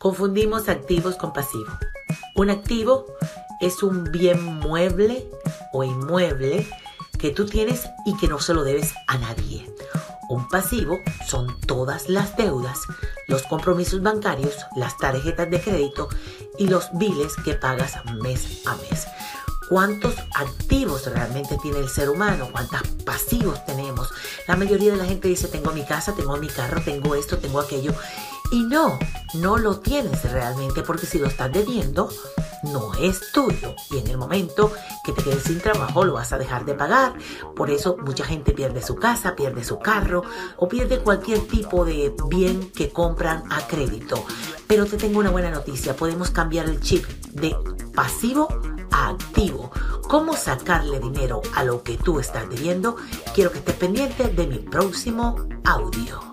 Confundimos activos con pasivos. Un activo es un bien mueble o inmueble que tú tienes y que no se lo debes a nadie. Un pasivo son todas las deudas, los compromisos bancarios, las tarjetas de crédito y los biles que pagas mes a mes. ¿Cuántos activos realmente tiene el ser humano? ¿Cuántos pasivos tenemos? La mayoría de la gente dice, tengo mi casa, tengo mi carro, tengo esto, tengo aquello. Y no, no lo tienes realmente porque si lo estás debiendo, no es tuyo. Y en el momento que te quedes sin trabajo, lo vas a dejar de pagar. Por eso mucha gente pierde su casa, pierde su carro o pierde cualquier tipo de bien que compran a crédito. Pero te tengo una buena noticia, podemos cambiar el chip de pasivo a activo. ¿Cómo sacarle dinero a lo que tú estás debiendo? Quiero que estés pendiente de mi próximo audio.